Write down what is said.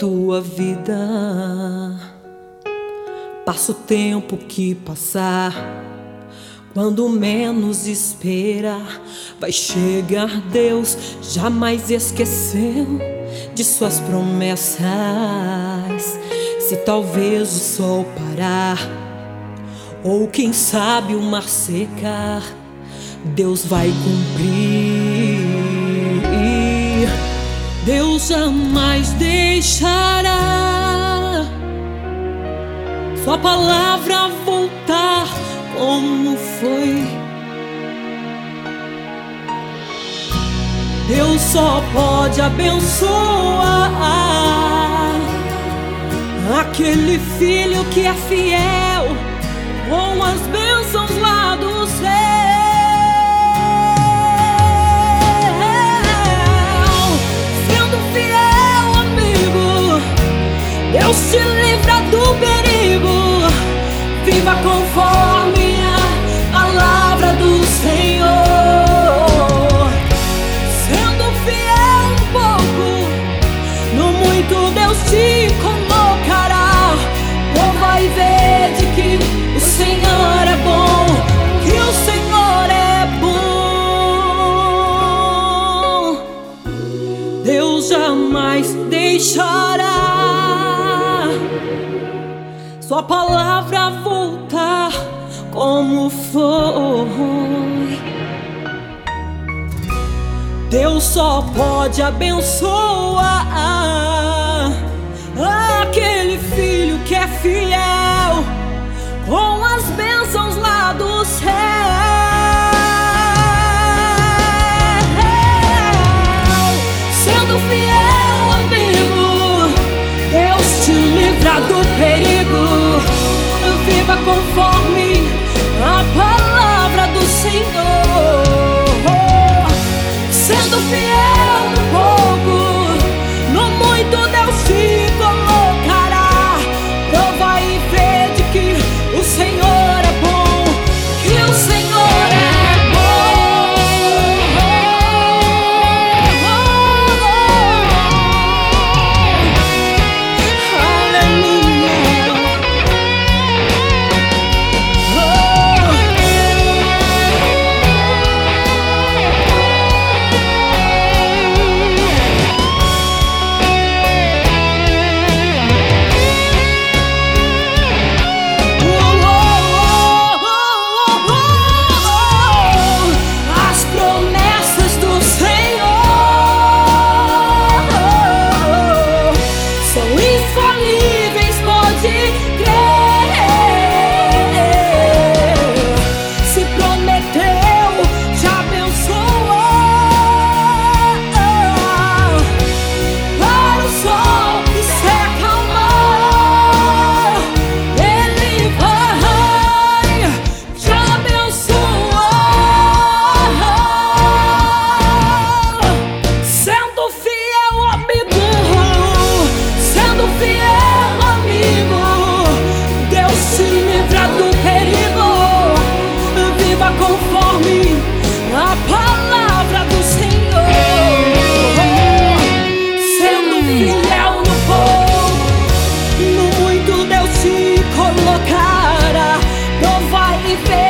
tua vida. Passa o tempo que passar, quando menos espera, vai chegar Deus. Jamais esqueceu de suas promessas. Se talvez o sol parar, ou quem sabe o mar secar, Deus vai cumprir. Deus jamais deixará Sua palavra voltar como foi. Deus só pode abençoar aquele filho que é fiel com as bênçãos lá do conforme a palavra do Senhor. Sendo fiel um pouco, no muito Deus te colocará. Prova e vede que o Senhor é bom, que o Senhor é bom. Deus jamais deixará Sua palavra voltar como foi. Deus só pode abençoar aquele filho que é fiel com as bênçãos lá do céu. fiel amigo, Deus te livra do perigo viva conforme me fez.